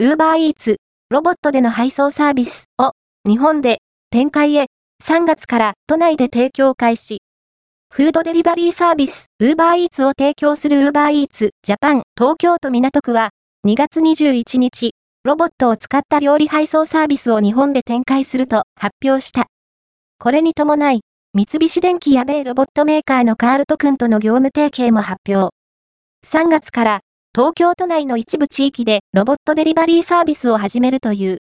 Uber Eats、ロボットでの配送サービスを日本で展開へ3月から都内で提供開始。フードデリバリーサービス Uber Eats を提供する Uber Eats Japan 東京都港区は2月21日、ロボットを使った料理配送サービスを日本で展開すると発表した。これに伴い、三菱電機や米ロボットメーカーのカールト君との業務提携も発表。3月から東京都内の一部地域でロボットデリバリーサービスを始めるという。